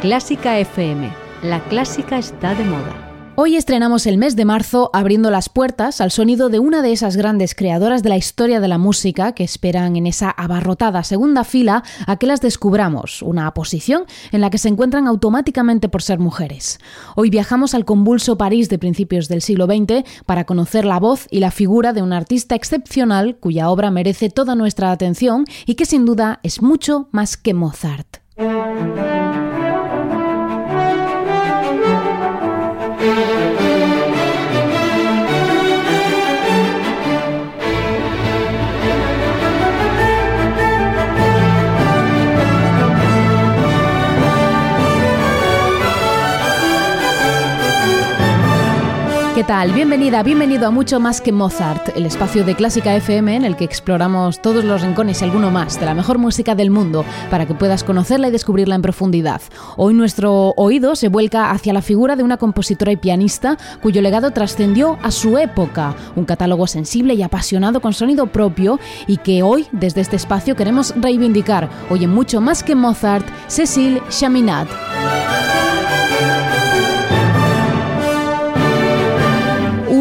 Clásica FM. La clásica está de moda. Hoy estrenamos el mes de marzo abriendo las puertas al sonido de una de esas grandes creadoras de la historia de la música que esperan en esa abarrotada segunda fila a que las descubramos, una posición en la que se encuentran automáticamente por ser mujeres. Hoy viajamos al convulso París de principios del siglo XX para conocer la voz y la figura de un artista excepcional cuya obra merece toda nuestra atención y que sin duda es mucho más que Mozart. ¿Qué tal? Bienvenida, bienvenido a Mucho Más que Mozart, el espacio de Clásica FM en el que exploramos todos los rincones y alguno más de la mejor música del mundo para que puedas conocerla y descubrirla en profundidad. Hoy nuestro oído se vuelca hacia la figura de una compositora y pianista cuyo legado trascendió a su época, un catálogo sensible y apasionado con sonido propio y que hoy desde este espacio queremos reivindicar. Hoy en Mucho Más que Mozart, Cécile Chaminade.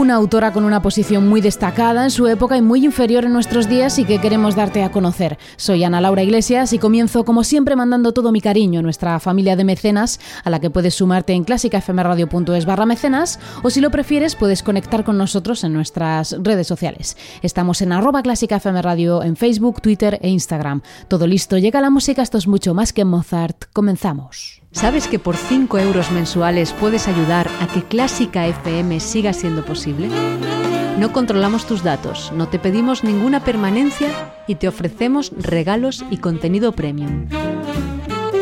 Una autora con una posición muy destacada en su época y muy inferior en nuestros días y que queremos darte a conocer. Soy Ana Laura Iglesias y comienzo como siempre mandando todo mi cariño a nuestra familia de mecenas a la que puedes sumarte en clásicafmradio.es barra mecenas o si lo prefieres puedes conectar con nosotros en nuestras redes sociales. Estamos en arroba clásicafmradio en Facebook, Twitter e Instagram. Todo listo, llega la música, esto es mucho más que Mozart. Comenzamos. ¿Sabes que por 5 euros mensuales puedes ayudar a que Clásica FM siga siendo posible? No controlamos tus datos, no te pedimos ninguna permanencia y te ofrecemos regalos y contenido premium.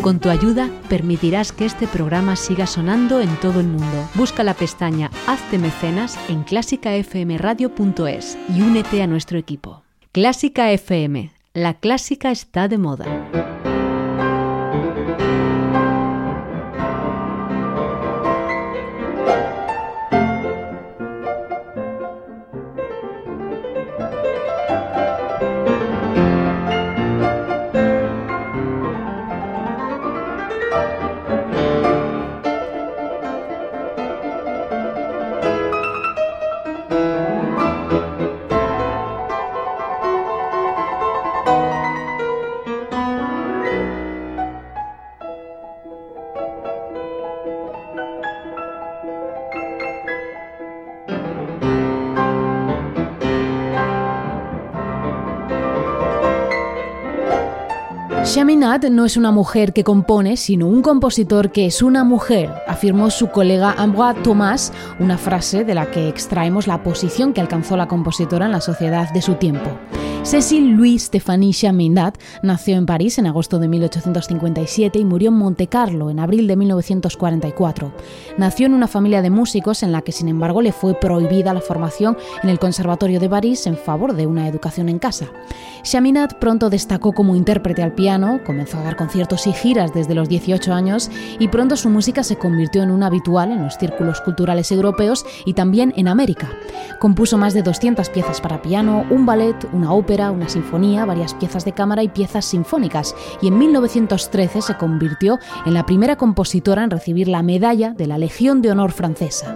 Con tu ayuda permitirás que este programa siga sonando en todo el mundo. Busca la pestaña Hazte mecenas en clásicafmradio.es y únete a nuestro equipo. Clásica FM, la clásica está de moda. No es una mujer que compone, sino un compositor que es una mujer, afirmó su colega Ambroise Thomas, una frase de la que extraemos la posición que alcanzó la compositora en la sociedad de su tiempo. Cécile Louis Stéphanie Chaminade nació en París en agosto de 1857 y murió en Monte Carlo en abril de 1944. Nació en una familia de músicos en la que, sin embargo, le fue prohibida la formación en el Conservatorio de París en favor de una educación en casa. Chaminade pronto destacó como intérprete al piano, comenzó a dar conciertos y giras desde los 18 años y pronto su música se convirtió en un habitual en los círculos culturales europeos y también en América. Compuso más de 200 piezas para piano, un ballet, una ópera, una sinfonía, varias piezas de cámara y piezas sinfónicas, y en 1913 se convirtió en la primera compositora en recibir la medalla de la Legión de Honor francesa.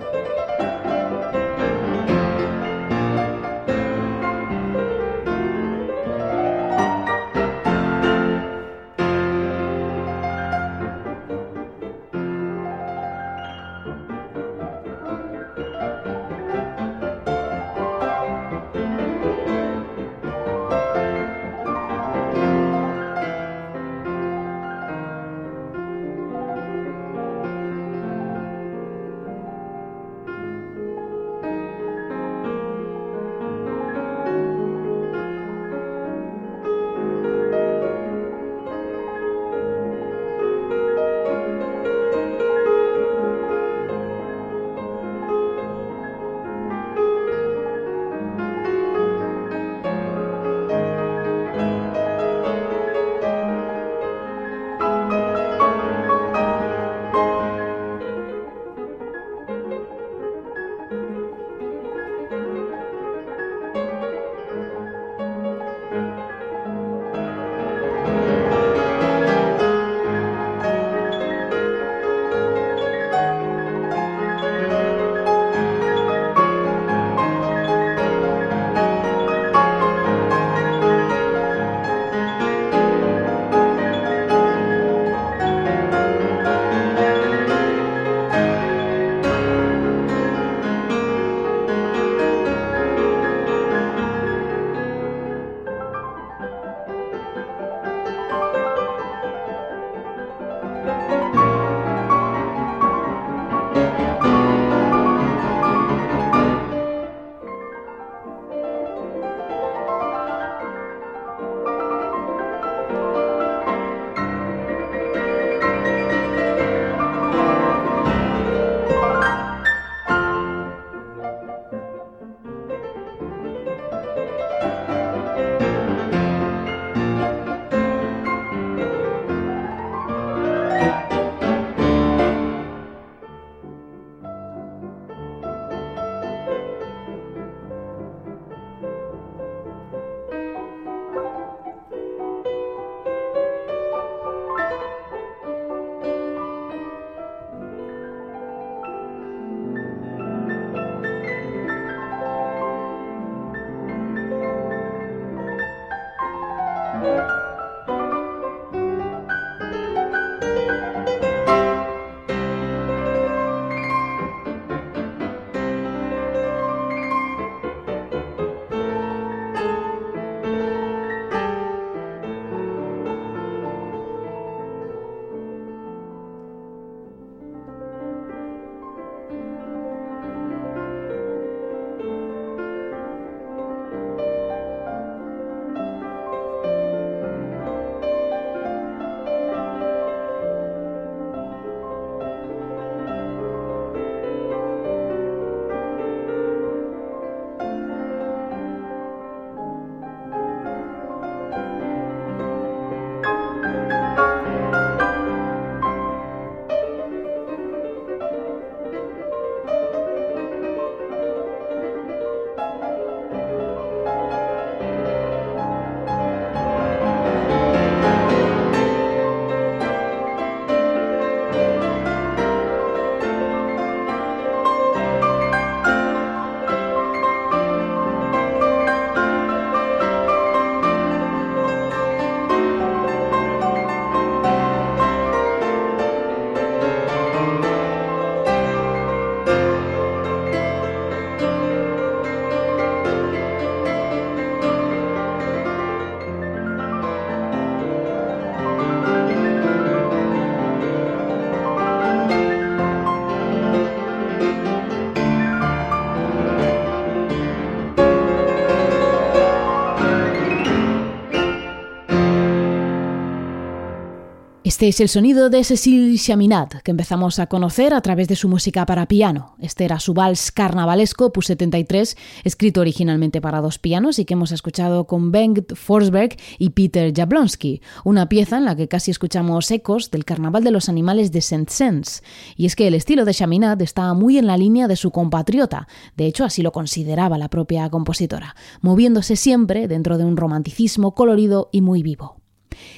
Este es el sonido de Cécile Chaminade, que empezamos a conocer a través de su música para piano. Este era su vals carnavalesco, opus 73, escrito originalmente para dos pianos y que hemos escuchado con Bengt Forsberg y Peter Jablonski, una pieza en la que casi escuchamos ecos del Carnaval de los Animales de Saint-Saëns. Y es que el estilo de Chaminade está muy en la línea de su compatriota, de hecho así lo consideraba la propia compositora, moviéndose siempre dentro de un romanticismo colorido y muy vivo.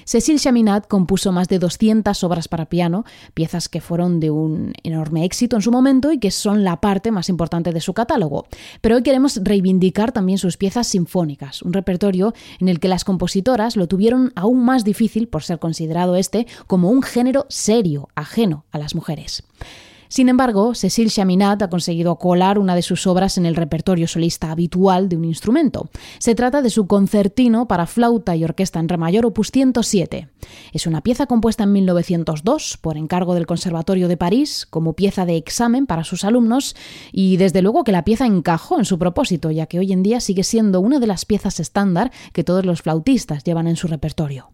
Cécile Chaminade compuso más de 200 obras para piano, piezas que fueron de un enorme éxito en su momento y que son la parte más importante de su catálogo. Pero hoy queremos reivindicar también sus piezas sinfónicas, un repertorio en el que las compositoras lo tuvieron aún más difícil por ser considerado este como un género serio, ajeno a las mujeres. Sin embargo, Cécile Chaminade ha conseguido colar una de sus obras en el repertorio solista habitual de un instrumento. Se trata de su concertino para flauta y orquesta en re mayor opus 107. Es una pieza compuesta en 1902 por encargo del Conservatorio de París como pieza de examen para sus alumnos y desde luego que la pieza encajó en su propósito, ya que hoy en día sigue siendo una de las piezas estándar que todos los flautistas llevan en su repertorio.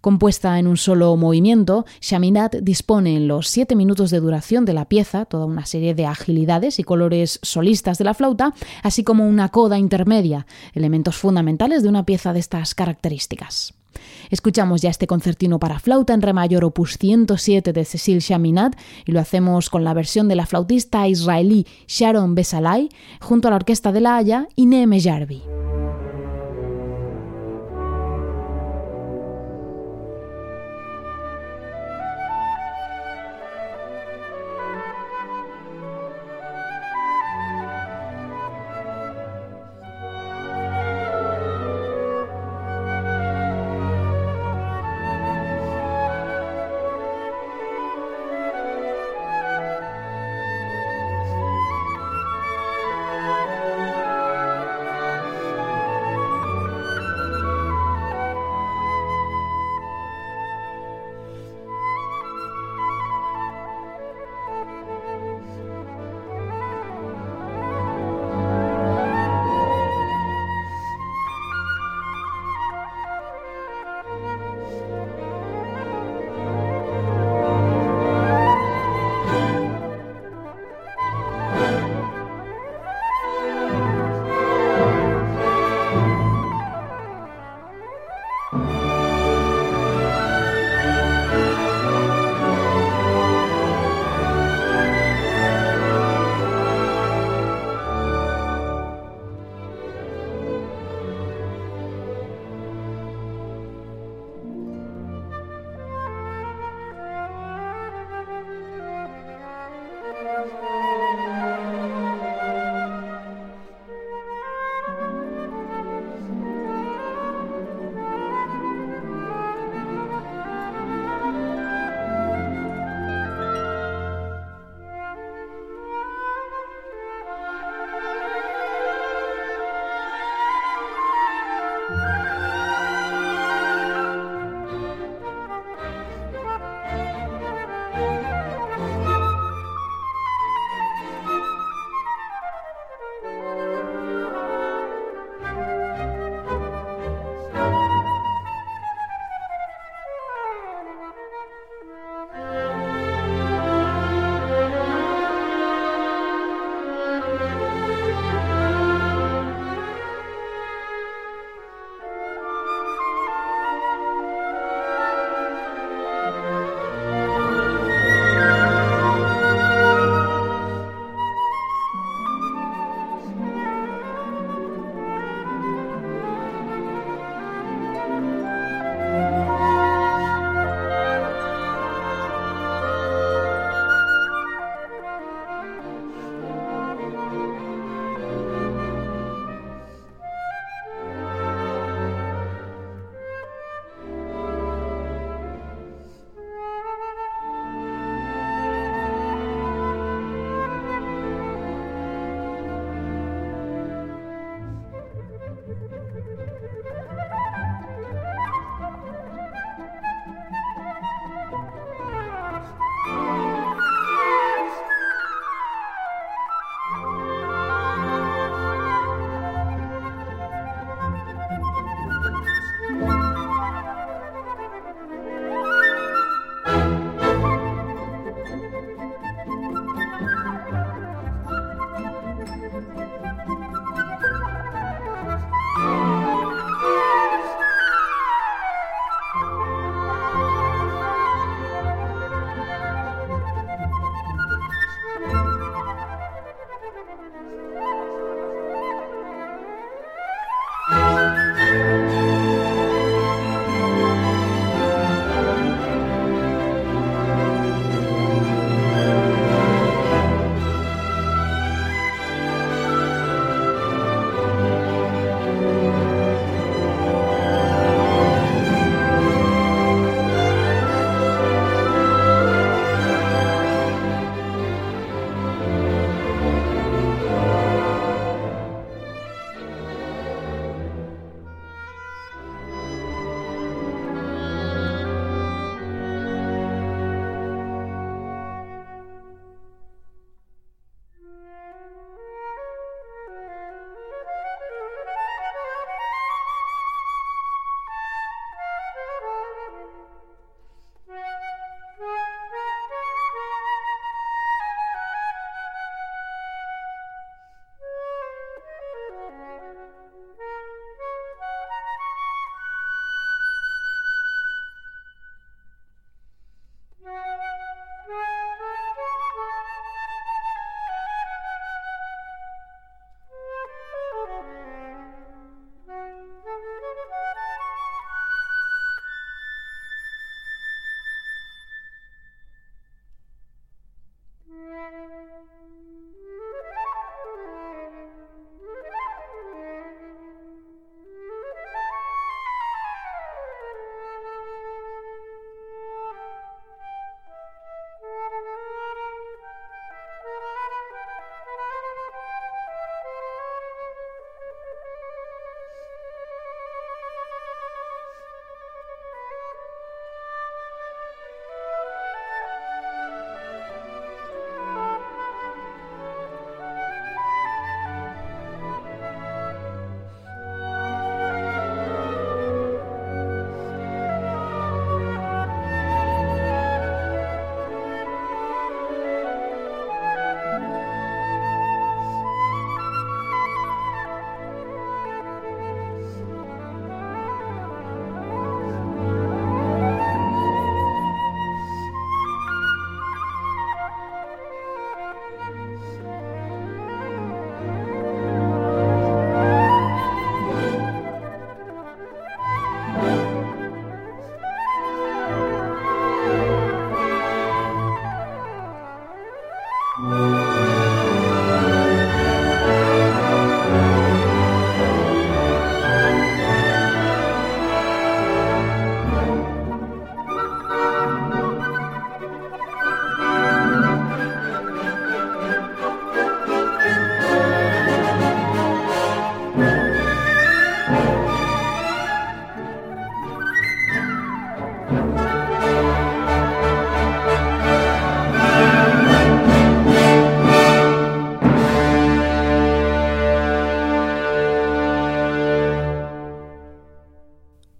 Compuesta en un solo movimiento, Chaminat dispone en los siete minutos de duración de la pieza toda una serie de agilidades y colores solistas de la flauta, así como una coda intermedia, elementos fundamentales de una pieza de estas características. Escuchamos ya este concertino para flauta en re mayor opus 107 de Cecil Chaminat y lo hacemos con la versión de la flautista israelí Sharon Besalai junto a la orquesta de La Haya y Neme Jarvi.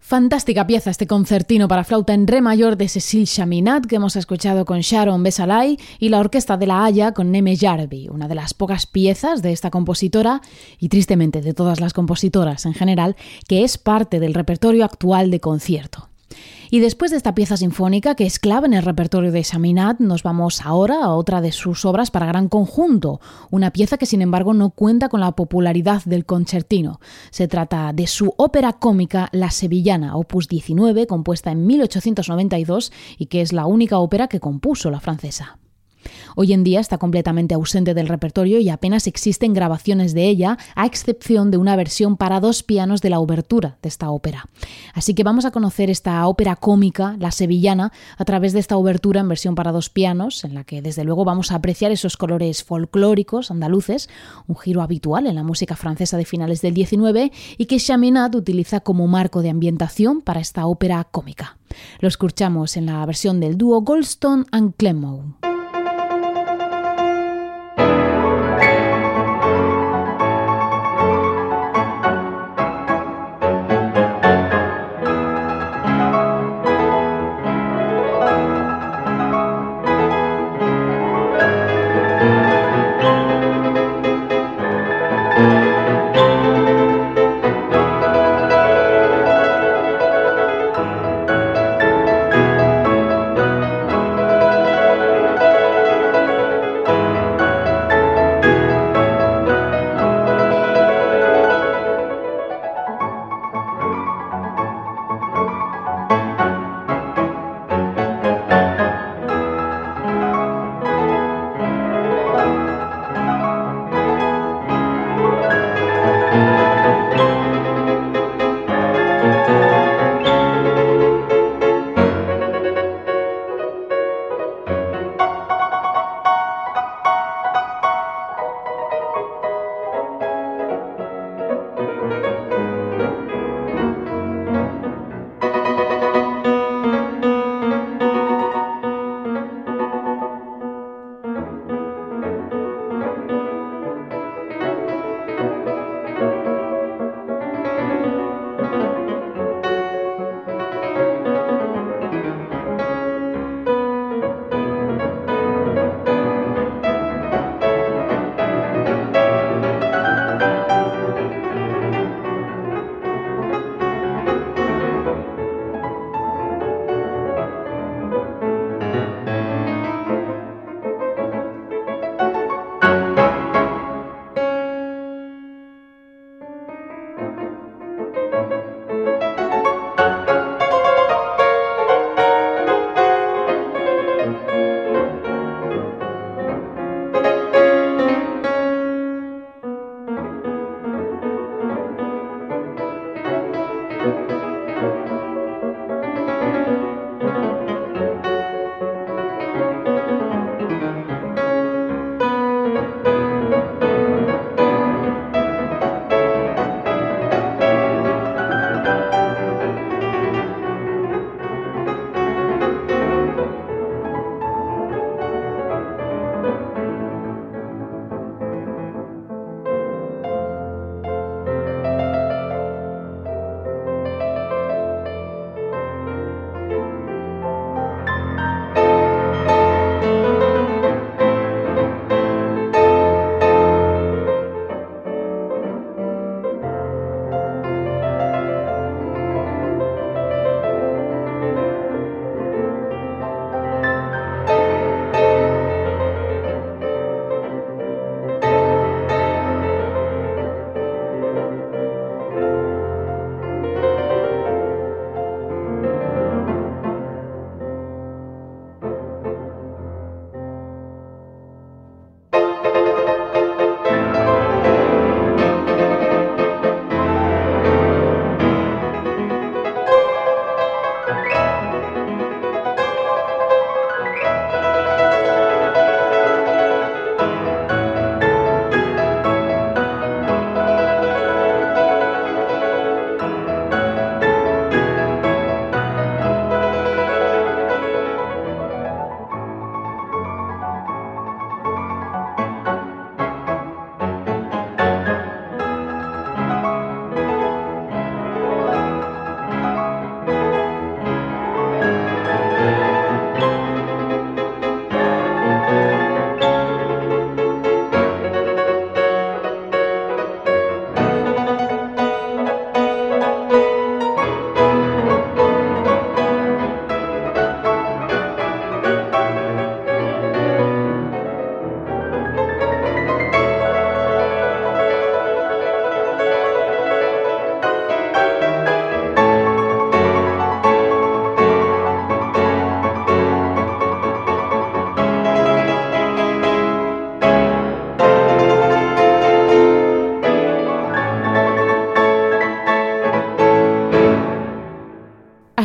Fantástica pieza este concertino para flauta en re mayor de Cecil Chaminat que hemos escuchado con Sharon Besalay y la Orquesta de la Haya con Neme Jarvi, una de las pocas piezas de esta compositora y tristemente de todas las compositoras en general que es parte del repertorio actual de concierto. Y después de esta pieza sinfónica, que es clave en el repertorio de Chaminade, nos vamos ahora a otra de sus obras para gran conjunto, una pieza que sin embargo no cuenta con la popularidad del concertino. Se trata de su ópera cómica La Sevillana, opus 19, compuesta en 1892 y que es la única ópera que compuso la francesa. Hoy en día está completamente ausente del repertorio y apenas existen grabaciones de ella, a excepción de una versión para dos pianos de la obertura de esta ópera. Así que vamos a conocer esta ópera cómica, la sevillana, a través de esta obertura en versión para dos pianos, en la que desde luego vamos a apreciar esos colores folclóricos andaluces, un giro habitual en la música francesa de finales del 19 y que Chaminade utiliza como marco de ambientación para esta ópera cómica. Lo escuchamos en la versión del dúo Goldstone and Clemmow.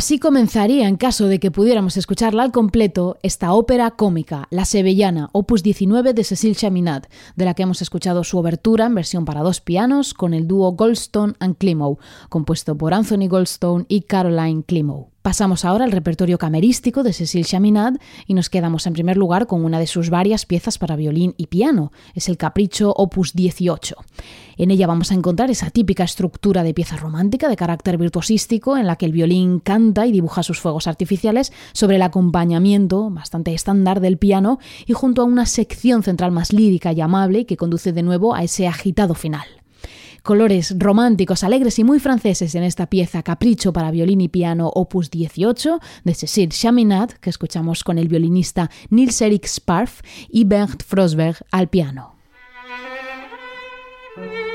Así comenzaría, en caso de que pudiéramos escucharla al completo, esta ópera cómica, La Sevillana, opus 19 de Cecil Chaminade, de la que hemos escuchado su obertura en versión para dos pianos con el dúo Goldstone and Climo, compuesto por Anthony Goldstone y Caroline Climo. Pasamos ahora al repertorio camerístico de Cécile Chaminade y nos quedamos en primer lugar con una de sus varias piezas para violín y piano. Es el Capricho Opus 18. En ella vamos a encontrar esa típica estructura de pieza romántica de carácter virtuosístico en la que el violín canta y dibuja sus fuegos artificiales sobre el acompañamiento bastante estándar del piano y junto a una sección central más lírica y amable que conduce de nuevo a ese agitado final colores románticos, alegres y muy franceses en esta pieza Capricho para violín y piano opus 18 de Cécile Chaminade, que escuchamos con el violinista Nils Erik Sparf y Bernd Frosberg al piano. Mm-hmm.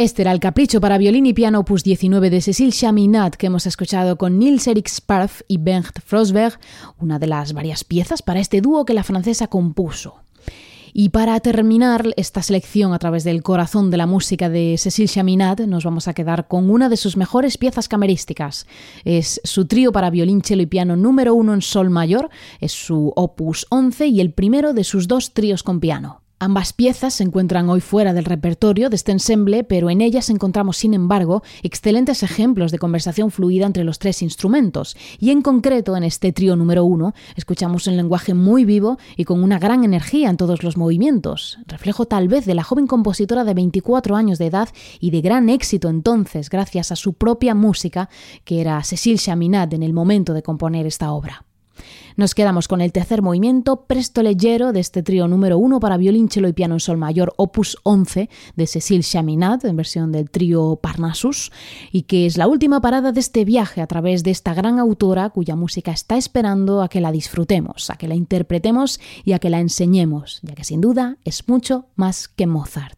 Este era el capricho para violín y piano opus 19 de Cécile Chaminade que hemos escuchado con Nils Erik Sparf y Bengt Frosberg, una de las varias piezas para este dúo que la francesa compuso. Y para terminar esta selección a través del corazón de la música de Cécile Chaminade, nos vamos a quedar con una de sus mejores piezas camerísticas. Es su trío para violín, cello y piano número uno en sol mayor, es su opus 11 y el primero de sus dos tríos con piano. Ambas piezas se encuentran hoy fuera del repertorio de este ensemble, pero en ellas encontramos, sin embargo, excelentes ejemplos de conversación fluida entre los tres instrumentos, y en concreto en este trío número uno escuchamos un lenguaje muy vivo y con una gran energía en todos los movimientos, reflejo tal vez de la joven compositora de 24 años de edad y de gran éxito entonces gracias a su propia música, que era Cécile Chaminade en el momento de componer esta obra. Nos quedamos con el tercer movimiento presto leggero de este trío número uno para violín, cello y piano en sol mayor, opus 11 de Cécile Chaminade, en versión del trío Parnassus, y que es la última parada de este viaje a través de esta gran autora cuya música está esperando a que la disfrutemos, a que la interpretemos y a que la enseñemos, ya que sin duda es mucho más que Mozart.